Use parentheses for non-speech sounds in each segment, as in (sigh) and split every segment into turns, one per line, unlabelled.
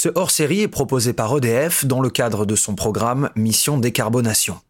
Ce hors-série est proposé par EDF dans le cadre de son programme Mission Décarbonation.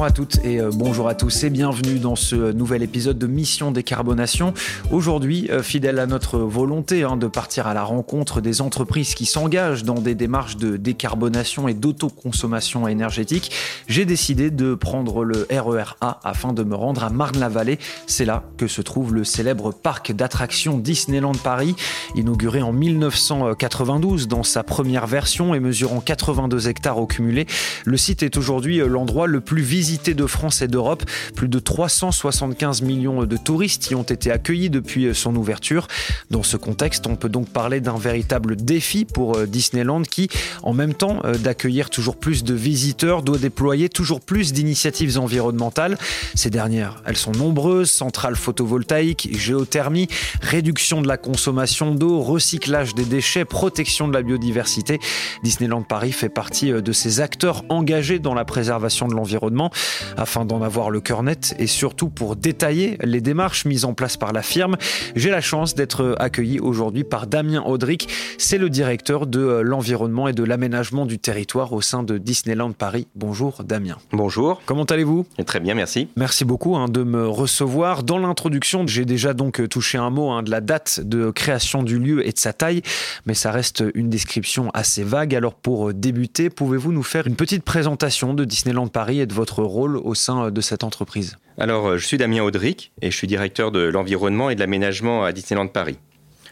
Bonjour à toutes et euh, bonjour à tous et bienvenue dans ce nouvel épisode de Mission Décarbonation. Aujourd'hui, euh, fidèle à notre volonté hein, de partir à la rencontre des entreprises qui s'engagent dans des démarches de décarbonation et d'autoconsommation énergétique, j'ai décidé de prendre le RER A afin de me rendre à Marne-la-Vallée. C'est là que se trouve le célèbre parc d'attractions Disneyland Paris, inauguré en 1992 dans sa première version et mesurant 82 hectares au cumulé. Le site est aujourd'hui euh, l'endroit le plus de France et d'Europe. Plus de 375 millions de touristes y ont été accueillis depuis son ouverture. Dans ce contexte, on peut donc parler d'un véritable défi pour euh, Disneyland qui, en même temps euh, d'accueillir toujours plus de visiteurs, doit déployer toujours plus d'initiatives environnementales. Ces dernières, elles sont nombreuses, centrales photovoltaïques, géothermie, réduction de la consommation d'eau, recyclage des déchets, protection de la biodiversité. Disneyland Paris fait partie euh, de ces acteurs engagés dans la préservation de l'environnement afin d'en avoir le cœur net et surtout pour détailler les démarches mises en place par la firme. J'ai la chance d'être accueilli aujourd'hui par Damien Audric. C'est le directeur de euh, l'environnement et de l'aménagement du territoire au sein de Disneyland Paris. Bonjour Damien.
Bonjour.
Comment allez-vous?
Très bien, merci.
Merci beaucoup hein, de me recevoir. Dans l'introduction, j'ai déjà donc touché un mot hein, de la date de création du lieu et de sa taille, mais ça reste une description assez vague. Alors pour débuter, pouvez-vous nous faire une petite présentation de Disneyland Paris et de votre rôle au sein de cette entreprise
Alors, euh, je suis Damien Audric et je suis directeur de l'environnement et de l'aménagement à Disneyland Paris.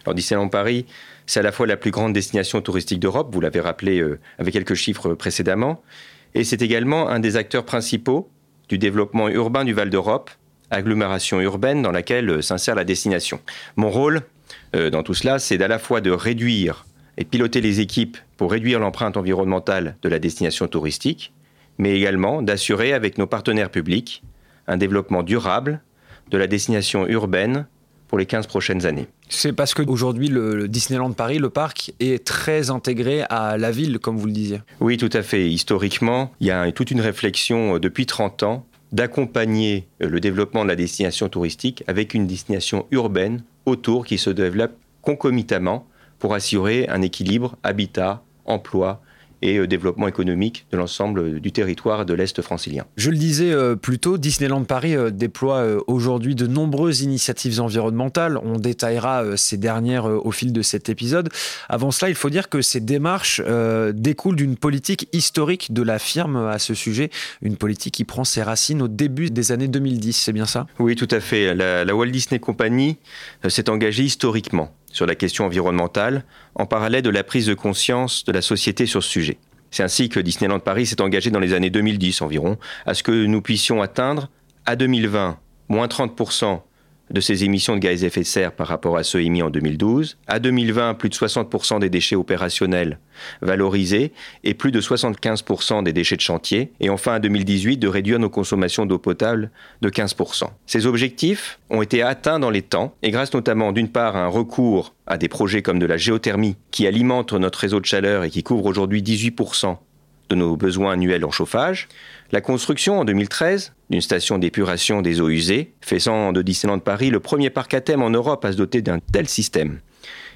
Alors, Disneyland Paris, c'est à la fois la plus grande destination touristique d'Europe, vous l'avez rappelé euh, avec quelques chiffres précédemment, et c'est également un des acteurs principaux du développement urbain du Val d'Europe, agglomération urbaine dans laquelle euh, s'insère la destination. Mon rôle dans tout cela, c'est à la fois de réduire et piloter les équipes pour réduire l'empreinte environnementale de la destination touristique, mais également d'assurer avec nos partenaires publics un développement durable de la destination urbaine pour les 15 prochaines années.
C'est parce qu'aujourd'hui, le, Disneyland Paris, le parc, est très intégré à la ville, comme vous le disiez.
Oui, tout à fait. Historiquement, il y a toute une réflexion euh, depuis 30 ans d'accompagner euh, le développement de la destination touristique avec une destination urbaine autour qui se développe concomitamment pour assurer un équilibre habitat, emploi, et euh, développement économique de l'ensemble du territoire de l'Est francilien.
Je le disais euh, plus tôt, Disneyland Paris euh, déploie aujourd'hui de nombreuses initiatives environnementales. On détaillera ces dernières au fil de cet épisode. Avant cela, il faut dire que ces démarches découlent d'une politique historique de la firme à ce sujet, une politique qui prend ses racines au début des années 2010, c'est bien ça?
Oui, tout à fait. La, la Walt Disney Company s'est engagée historiquement sur la question environnementale, en parallèle de la prise de conscience de la société sur ce sujet. C'est ainsi que Disneyland Paris s'est engagé dans les années 2010 environ à ce que nous puissions atteindre à 2020 moins 30% de ces émissions de gaz à effet de serre par rapport à ceux émis en 2012. À 2020, plus de 60% des déchets opérationnels valorisés et plus de 75% des déchets de chantier. Et enfin, à 2018, de réduire nos consommations d'eau potable de 15%. Ces objectifs ont été atteints dans les temps et grâce notamment d'une part à un recours à des projets comme de la géothermie qui alimentent notre réseau de chaleur et qui couvre aujourd'hui 18% de nos besoins annuels en chauffage, la construction en 2013 d'une station d'épuration des eaux usées, faisant de Disneyland Paris le premier parc à thème en Europe à se doter d'un tel système.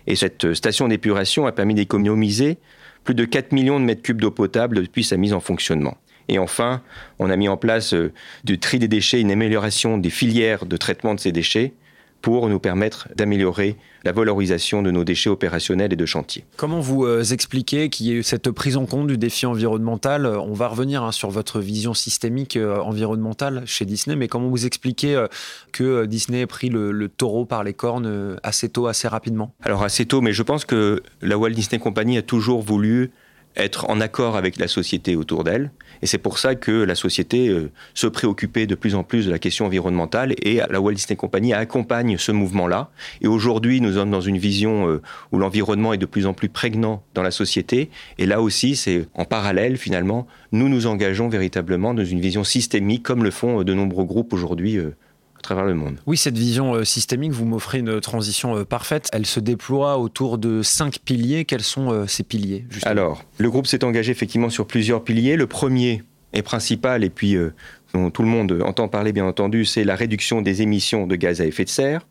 Et cette station d'épuration a permis d'économiser plus de 4 millions de mètres cubes d'eau potable depuis sa mise en fonctionnement. Et enfin, on a mis en place euh, du tri des déchets, une amélioration des filières de traitement de ces déchets, pour nous permettre d'améliorer la valorisation de nos déchets opérationnels et de chantier.
Comment vous euh, expliquez qu'il y ait eu cette prise en compte du défi environnemental? On va revenir hein, sur votre vision systémique euh, environnementale chez Disney, mais comment vous expliquez euh, que Disney ait pris le, le, taureau par les cornes assez tôt, assez rapidement?
Alors assez tôt, mais je pense que la Walt Disney Company a toujours voulu être en accord avec la société autour d'elle. Et c'est pour ça que la société euh, se préoccupait de plus en plus de la question environnementale et la Walt Disney Company accompagne ce mouvement-là. Et aujourd'hui, nous sommes dans une vision euh, où l'environnement est de plus en plus prégnant dans la société. Et là aussi, c'est en parallèle, finalement, nous nous engageons véritablement dans une vision systémique, comme le font euh, de nombreux groupes aujourd'hui travers le monde.
Oui, cette vision euh, systémique, vous m'offrez une transition euh, parfaite. Elle se déploie autour de cinq piliers. Quels sont euh, ces piliers
Alors, le groupe s'est engagé effectivement sur plusieurs piliers. Le premier et principal, et puis dont tout le monde entend parler bien entendu, c'est la réduction des émissions de gaz à effet de serre.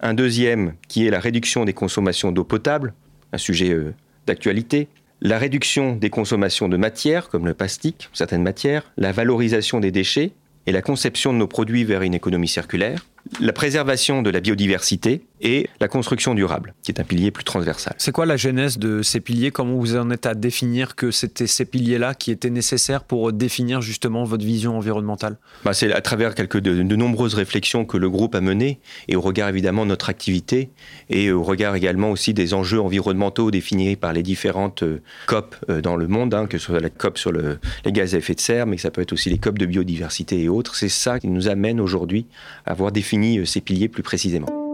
Un deuxième qui est la réduction des consommations d'eau potable, un sujet euh, d'actualité. La réduction des consommations de matières, comme le plastique, certaines matières. La valorisation des déchets et la conception de nos produits vers une économie circulaire la préservation de la biodiversité et la construction durable, qui est un pilier plus transversal.
C'est quoi la genèse de ces piliers? Comment vous en êtes à définir que c'était ces piliers-là qui étaient nécessaires pour définir justement votre vision environnementale?
Bah, C'est à travers quelques de, nombreuses réflexions que le groupe a menées, et au regard évidemment de notre activité, et au regard également aussi des enjeux environnementaux définis par les différentes euh, COP euh, dans le monde, hein, que ce soit la COP sur les gaz à effet de serre, mais que ça peut être aussi les COP de biodiversité et autres. C'est ça qui nous amène aujourd'hui à avoir défini euh, ces piliers plus précisément.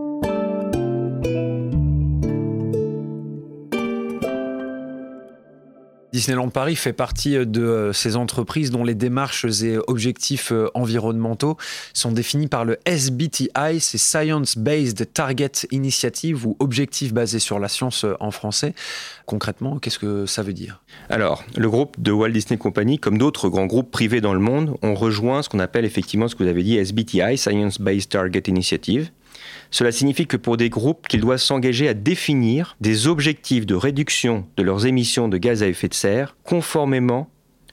Disneyland Paris fait partie euh, de euh, ces entreprises dont les démarches et objectifs environnementaux sont définis par le SBTI, c'est Science Based Target Initiative ou objectif basé sur la science en français. Concrètement, qu'est-ce que ça veut dire?
Alors, le groupe de Walt Disney Company, comme d'autres grands groupes privés dans le monde, ont rejoint ce qu'on appelle effectivement ce que vous avez dit SBTI, Science Based Target Initiative. Cela signifie que pour des groupes qu'ils doivent s'engager à définir des objectifs de réduction de leurs émissions de gaz à effet de serre conformément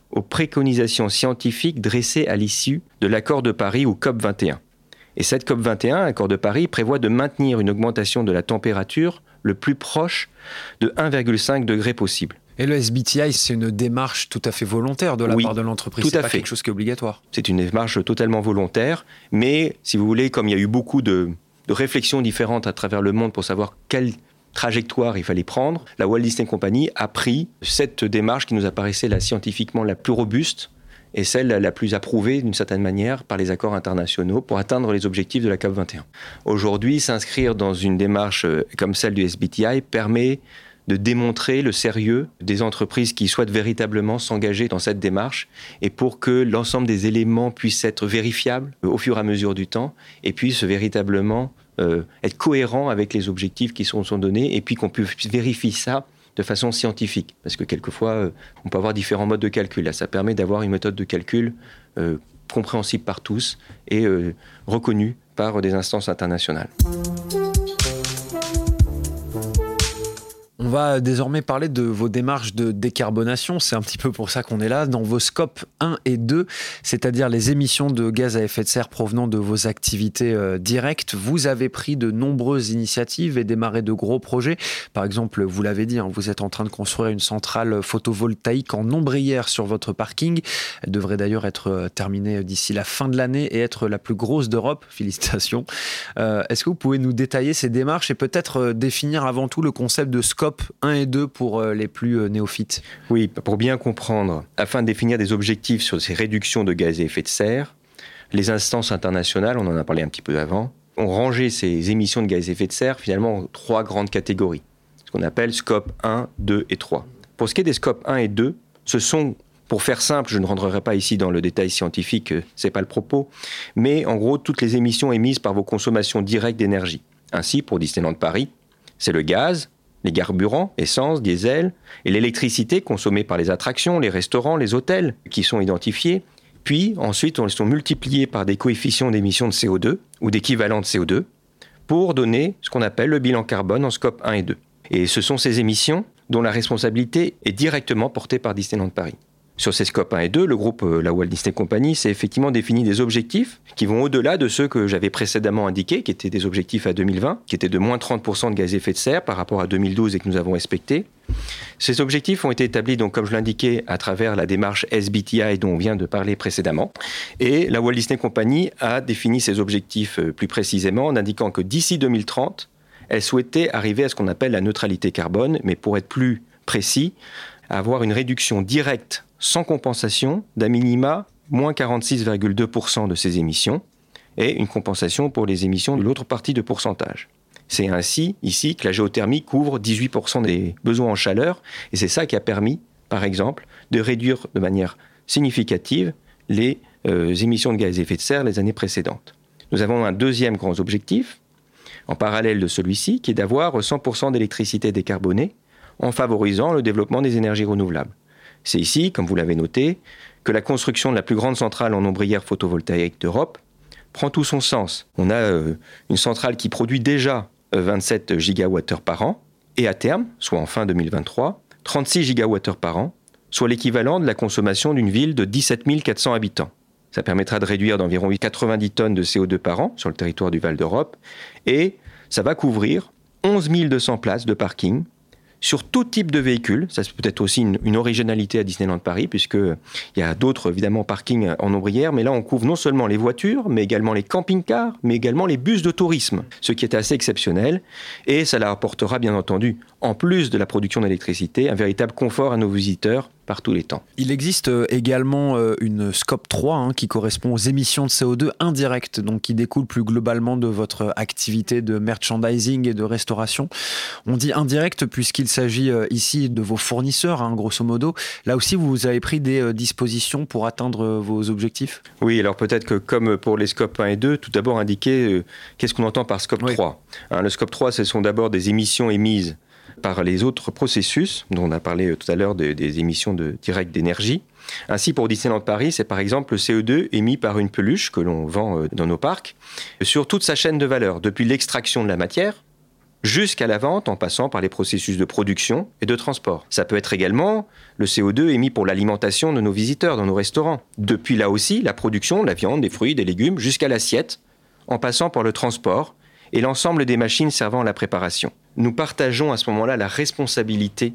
aux préconisations scientifiques dressées à l'issue de l'accord de Paris ou COP 21. Et cette COP 21, accord de Paris, prévoit de maintenir une augmentation de la température le plus proche de 1,5 degré possible.
Et le SBTI, c'est une démarche tout à fait volontaire de la part de l'entreprise.
Tout à
pas
fait.
quelque chose qui est obligatoire.
C'est une démarche totalement volontaire, mais si vous voulez, comme il y a eu beaucoup de, réflexions différentes à travers le monde pour savoir quelle trajectoire il fallait prendre, la Walt Disney Company a pris cette démarche qui nous apparaissait la scientifiquement la plus robuste et celle la plus approuvée d'une certaine manière par les accords internationaux pour atteindre les objectifs de la COP 21. Aujourd'hui, s'inscrire dans une démarche euh, comme celle du SBTI permet de démontrer le sérieux des entreprises qui souhaitent véritablement s'engager dans cette démarche et pour que l'ensemble des éléments puissent être vérifiables au fur et à mesure du temps et puissent véritablement euh, être cohérents avec les objectifs qui sont, donnés et puis qu'on puisse vérifier ça de façon scientifique. Parce que quelquefois, euh, on peut avoir différents modes de calcul. Là, ça permet d'avoir une méthode de calcul euh, compréhensible par tous et reconnue par des instances internationales.
On va désormais parler de vos démarches de décarbonation. C'est un petit peu pour ça qu'on est là. Dans vos scopes 1 et 2, c'est-à-dire les émissions de gaz à effet de serre provenant de vos activités euh, directes, vous avez pris de nombreuses initiatives et démarré de gros projets. Par exemple, vous l'avez dit, hein, vous êtes en train de construire une centrale photovoltaïque en ombrière sur votre parking. Elle devrait d'ailleurs être euh, terminée d'ici la fin de l'année et être la plus grosse d'Europe. (laughs) Félicitations. Euh, est-ce que vous pouvez nous détailler ces démarches et peut-être définir avant tout le concept de scope 1 et 2 pour euh, les plus euh, néophytes
Oui, pour bien comprendre, afin de définir des objectifs sur ces réductions de gaz à effet de serre, les instances internationales, on en a parlé un petit peu avant, ont rangé ces émissions de gaz à effet de serre finalement en trois grandes catégories, ce qu'on appelle scope 1, 2 et 3. Pour ce qui est des scopes 1 et 2, ce sont pour faire simple, je ne rentrerai pas ici dans le détail scientifique, euh, c'est pas le propos, mais en gros toutes les émissions émises par vos consommations directes d'énergie. Ainsi, pour Disneyland Paris, c'est le gaz, les carburants, essence, diesel, et l'électricité consommée par les attractions, les restaurants, les hôtels, qui sont identifiés. Puis ensuite, on sont multipliés par des coefficients d'émission de CO2 ou d'équivalent de CO2 pour donner ce qu'on appelle le bilan carbone en scope 1 et 2. Et ce sont ces émissions dont la responsabilité est directement portée par Disneyland Paris. Sur ces scopes 1 et 2, le groupe euh, La Walt Disney Company s'est effectivement défini des objectifs qui vont au-delà de ceux que j'avais précédemment indiqués, qui étaient des objectifs à 2020, qui étaient de moins 30% de gaz à effet de serre par rapport à 2012 et que nous avons respectés. Ces objectifs ont été établis, donc, comme je l'indiquais, à travers la démarche SBTI dont on vient de parler précédemment. Et la Walt Disney Company a défini ces objectifs euh, plus précisément en indiquant que d'ici 2030, elle souhaitait arriver à ce qu'on appelle la neutralité carbone, mais pour être plus précis, avoir une réduction directe sans compensation d'à minima moins 46,2% de ces émissions et une compensation pour les émissions de l'autre partie de pourcentage. C'est ainsi ici que la géothermie couvre 18% des besoins en chaleur et c'est ça qui a permis, par exemple, de réduire de manière significative les euh, émissions de gaz à effet de serre les années précédentes. Nous avons un deuxième grand objectif, en parallèle de celui-ci, qui est d'avoir 100% d'électricité décarbonée en favorisant le développement des énergies renouvelables. C'est ici, comme vous l'avez noté, que la construction de la plus grande centrale en ombrière photovoltaïque d'Europe prend tout son sens. On a euh, une centrale qui produit déjà 27 euh, gigawattheures par an, et à terme, soit en fin 2023, 36 gigawattheures par an, soit l'équivalent de la consommation d'une ville de 17 400 habitants. Ça permettra de réduire d'environ 90 tonnes de CO2 par an sur le territoire du Val d'Europe, et ça va couvrir 11 200 places de parking sur tout type de véhicules. Ça, c'est peut-être aussi une, originalité à Disneyland Paris, puisqu'il y a d'autres, évidemment, parkings en ombrière. Mais là, on couvre non seulement les voitures, mais également les camping-cars, mais également les bus de tourisme, ce qui est assez exceptionnel. Et ça leur apportera, bien entendu, en plus de la production d'électricité, un véritable confort à nos visiteurs par tous les temps.
Il existe euh, également euh, une scope 3 hein, qui correspond aux émissions de CO2 indirectes, donc qui découlent plus globalement de votre activité de merchandising et de restauration. On dit indirect puisqu'il s'agit euh, ici de vos fournisseurs, hein, grosso modo. Là aussi, vous avez pris des dispositions pour atteindre vos objectifs?
Oui, alors peut-être que comme pour les scopes 1 et 2, tout d'abord indiquer qu'est-ce qu'on entend par scope 3. Hein, le scope 3, ce sont d'abord des émissions émises par les autres processus, dont on a parlé euh, tout à l'heure des, émissions de, directes d'énergie. Ainsi, pour Disneyland Paris, c'est par exemple le CO2 émis par une peluche que l'on vend euh, dans nos parcs sur toute sa chaîne de valeur, depuis l'extraction de la matière jusqu'à la vente en passant par les processus de production et de transport. Ça peut être également le CO2 émis pour l'alimentation de nos visiteurs dans nos restaurants, depuis là aussi la production la viande, des fruits, des légumes jusqu'à l'assiette, en passant par le transport et l'ensemble des machines servant à la préparation. Nous partageons à ce moment-là la responsabilité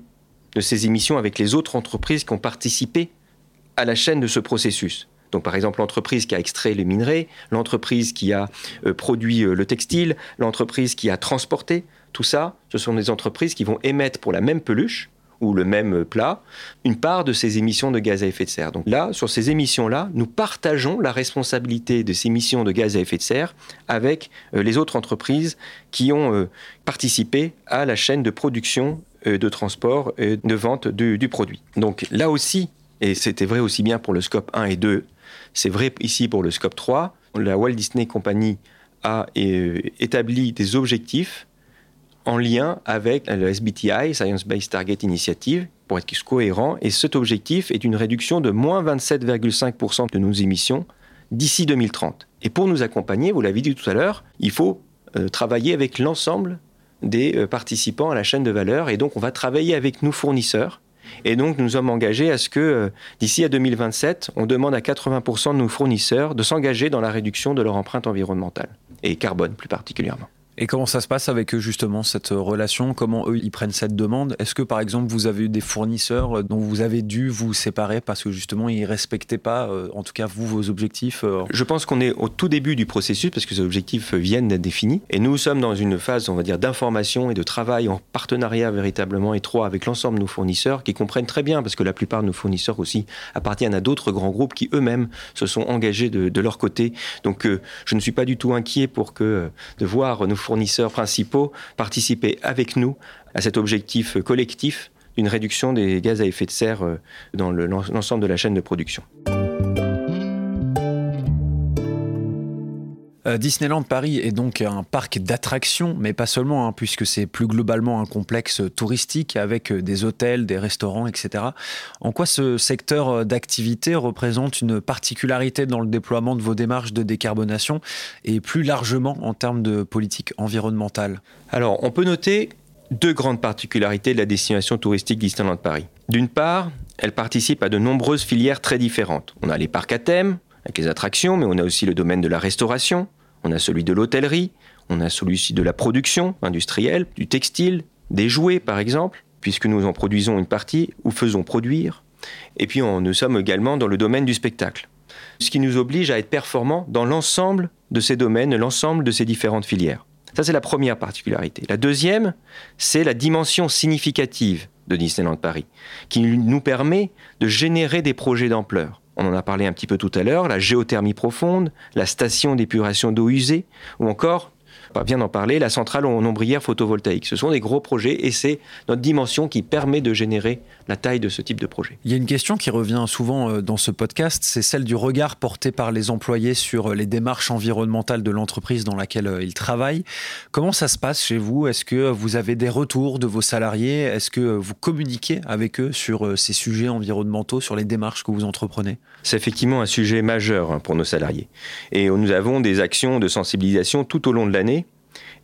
de ces émissions avec les autres entreprises qui ont participé à la chaîne de ce processus. Donc par exemple l'entreprise qui a extrait les minerais, l'entreprise qui a euh, produit euh, le textile, l'entreprise qui a transporté, tout ça, ce sont des entreprises qui vont émettre pour la même peluche le même plat, une part de ces émissions de gaz à effet de serre. Donc là, sur ces émissions-là, nous partageons la responsabilité de ces émissions de gaz à effet de serre avec euh, les autres entreprises qui ont euh, participé à la chaîne de production, euh, de transport et de vente du, du produit. Donc là aussi, et c'était vrai aussi bien pour le scope 1 et 2, c'est vrai ici pour le scope 3, la Walt Disney Company a établi des objectifs en lien avec le SBTI, Science Based Target Initiative, pour être cohérent. Et cet objectif est une réduction de moins 27,5% de nos émissions d'ici 2030. Et pour nous accompagner, vous l'avez dit tout à l'heure, il faut euh, travailler avec l'ensemble des euh, participants à la chaîne de valeur. Et donc, on va travailler avec nos fournisseurs. Et donc, nous sommes engagés à ce que, euh, d'ici à 2027, on demande à 80% de nos fournisseurs de s'engager dans la réduction de leur empreinte environnementale, et carbone plus particulièrement.
Et comment ça se passe avec eux justement cette relation? Comment eux ils prennent cette demande? Est-ce que par exemple vous avez eu des fournisseurs euh, dont vous avez dû vous séparer parce que justement ils respectaient pas, euh, en tout cas vous vos objectifs euh
Je pense qu'on est au tout début du processus parce que ces objectifs viennent d'être définis. Et nous sommes dans une phase on va dire d'information et de travail en partenariat véritablement étroit avec l'ensemble de nos fournisseurs qui comprennent très bien parce que la plupart de nos fournisseurs aussi appartiennent à d'autres grands groupes qui eux-mêmes se sont engagés de, de leur côté. Donc je ne suis pas du tout inquiet pour que de voir nos fournisseurs principaux participer avec nous à cet objectif collectif d'une réduction des gaz à effet de serre euh, dans l'ensemble de la chaîne de production.
Euh, Disneyland Paris est donc un parc d'attractions, mais pas seulement, hein, puisque c'est plus globalement un complexe touristique avec euh, des hôtels, des restaurants, etc. En quoi ce secteur euh, d'activité représente une particularité dans le déploiement de vos démarches de décarbonation et plus largement en termes de politique environnementale?
Alors, on peut noter deux grandes particularités de la destination touristique Disneyland Paris. D'une part, elle participe à de nombreuses filières très différentes. On a les parcs à thème, avec les attractions, mais on a aussi le domaine de la restauration, on a celui de l'hôtellerie, on a celui-ci de la production industrielle, du textile, des jouets par exemple, puisque nous en produisons une partie ou faisons produire. Et puis nous sommes également dans le domaine du spectacle, ce qui nous oblige à être performants dans l'ensemble de ces domaines, l'ensemble de ces différentes filières. Ça, c'est la première particularité. La deuxième, c'est la dimension significative de Disneyland Paris, qui nous permet de générer des projets d'ampleur on en a parlé un petit peu tout à l'heure, la géothermie profonde, la station d'épuration d'eau usée, ou encore, bien d'en parler, la centrale en ombrière photovoltaïque. Ce sont des gros projets et c'est notre dimension qui permet de générer la taille de ce type de projet.
Il y a une question qui revient souvent euh, dans ce podcast, c'est celle du regard porté par les employés sur euh, les démarches environnementales de l'entreprise dans laquelle euh, ils travaillent. Comment ça se passe chez vous? Est-ce que vous avez des retours de vos salariés? Est-ce que vous communiquez avec eux sur ces sujets environnementaux, sur les démarches que vous entreprenez?
C'est effectivement un sujet majeur hein, pour nos salariés. Et nous avons des actions de sensibilisation tout au long de l'année.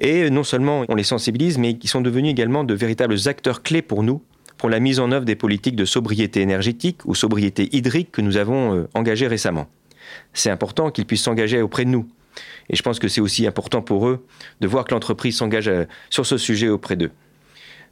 Et non seulement on les sensibilise, mais ils sont devenus également de véritables acteurs clés pour nous pour la mise en œuvre des politiques de sobriété énergétique ou sobriété hydrique que nous avons euh, engagées récemment. C'est important qu'ils puissent s'engager auprès de nous. Et je pense que c'est aussi important pour eux de voir que l'entreprise s'engage euh, sur ce sujet auprès d'eux.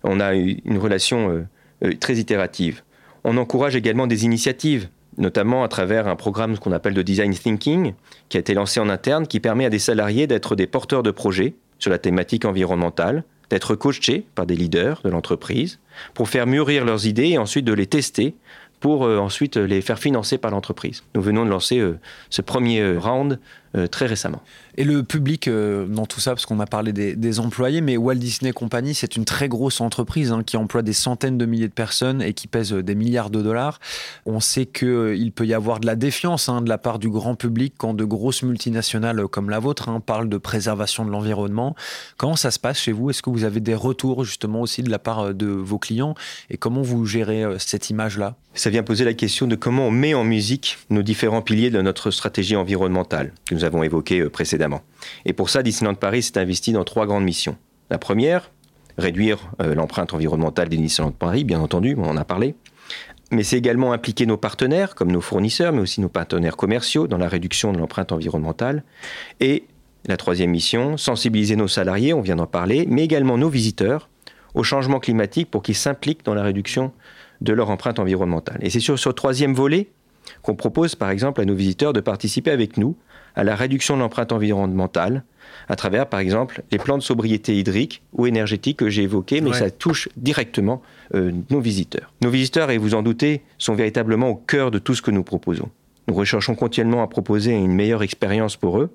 On a une relation euh, très itérative. On encourage également des initiatives, notamment à travers un programme qu'on appelle de design thinking, qui a été lancé en interne, qui permet à des salariés d'être des porteurs de projets sur la thématique environnementale, d'être coachés par des leaders de l'entreprise pour faire mûrir leurs idées et ensuite de les tester pour euh, ensuite les faire financer par l'entreprise. Nous venons de lancer euh, ce premier euh, très récemment.
Et le public dans tout ça, parce qu'on a parlé des, employés, mais Walt Disney Company, c'est une très grosse entreprise hein, qui emploie des centaines de milliers de personnes et qui pèse des milliards de dollars. On sait qu'il peut y avoir de la défiance hein, de la part du grand public quand de grosses multinationales comme la vôtre hein, parlent de préservation de l'environnement. Comment ça se passe chez vous? Est-ce que vous avez des retours justement aussi de la part de vos clients? Et comment vous gérez cette image-là?
Ça vient poser la question de comment on met en musique nos différents piliers de notre stratégie environnementale que nous avons évoquée précédemment. Et pour ça, Disneyland Paris s'est investi dans trois grandes missions. La première, réduire euh, l'empreinte environnementale des Disneyland Paris, bien entendu, on en a parlé. Mais c'est également impliquer nos partenaires, comme nos fournisseurs, mais aussi nos partenaires commerciaux, dans la réduction de l'empreinte environnementale. Et la troisième mission, sensibiliser nos salariés, on vient d'en parler, mais également nos visiteurs au changement climatique pour qu'ils s'impliquent dans la réduction de leur empreinte environnementale. Et c'est sur ce troisième volet qu'on propose par exemple à nos visiteurs de participer avec nous à la réduction de l'empreinte environnementale à travers, par exemple, les plans de sobriété hydrique ou énergétique que j'ai évoqués, mais ça touche directement euh, nos visiteurs. Nos visiteurs, et vous en doutez, sont véritablement au cœur de tout ce que nous proposons. Nous recherchons continuellement à proposer une meilleure expérience pour eux,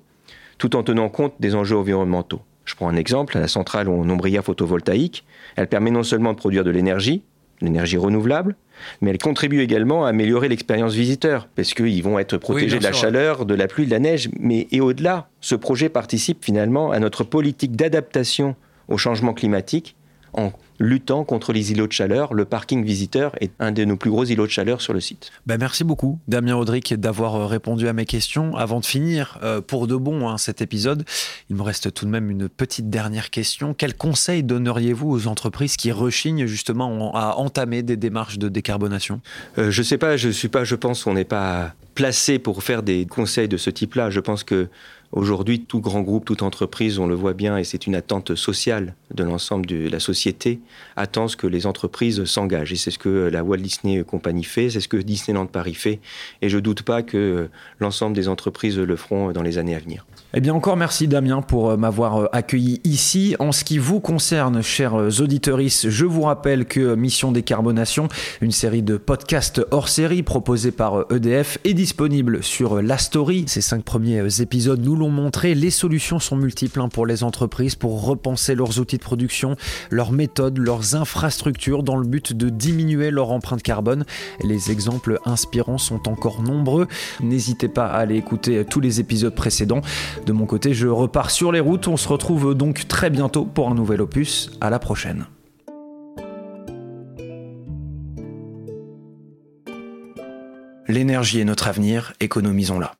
tout en tenant compte des enjeux environnementaux. Je prends un exemple, la centrale en ombrière photovoltaïque, elle permet non seulement de produire de l'énergie, l'énergie renouvelable, mais elle contribue également à améliorer l'expérience visiteur, parce qu'ils vont être protégés de la chaleur, de la pluie, de la neige, mais et au-delà, ce projet participe finalement à notre politique d'adaptation au changement climatique en luttant contre les îlots de chaleur. Le parking visiteur est un de nos plus gros îlots de chaleur sur le site.
Ben merci beaucoup, Damien Audric, d'avoir euh, répondu à mes questions. Avant de finir, euh, pour de bon, hein, cet épisode, il me reste tout de même une petite dernière question. Quels conseils donneriez-vous aux entreprises qui rechignent justement à entamer des démarches de décarbonation?
Euh, Je ne sais pas, je suis pas, je pense qu'on n'est pas placé pour faire des conseils de ce type-là. Je pense que Aujourd'hui, tout grand groupe, toute entreprise, on le voit bien, et c'est une attente sociale de l'ensemble de la société, attend ce que les entreprises s'engagent. Et c'est ce que la Walt Disney Company fait, c'est ce que Disneyland Paris fait. Et je ne doute pas que l'ensemble des entreprises le feront dans les années à venir.
Eh bien encore merci Damien pour euh, m'avoir euh, accueilli ici. En ce qui vous concerne, chers euh, auditeurs, je vous rappelle que Mission Décarbonation, une série de podcasts hors série proposés par EDF, est disponible sur La Story. Ces cinq premiers épisodes nous l'ont montré, les solutions sont multiples hein, pour les entreprises pour repenser leurs outils de production, leurs méthodes, leurs infrastructures dans le but de diminuer leur empreinte carbone. Les exemples inspirants sont encore nombreux. N'hésitez pas à aller écouter tous les épisodes précédents. De mon côté, je repars sur les routes. On se retrouve donc très bientôt pour un nouvel opus. À la prochaine. L'énergie est notre avenir, économisons-la.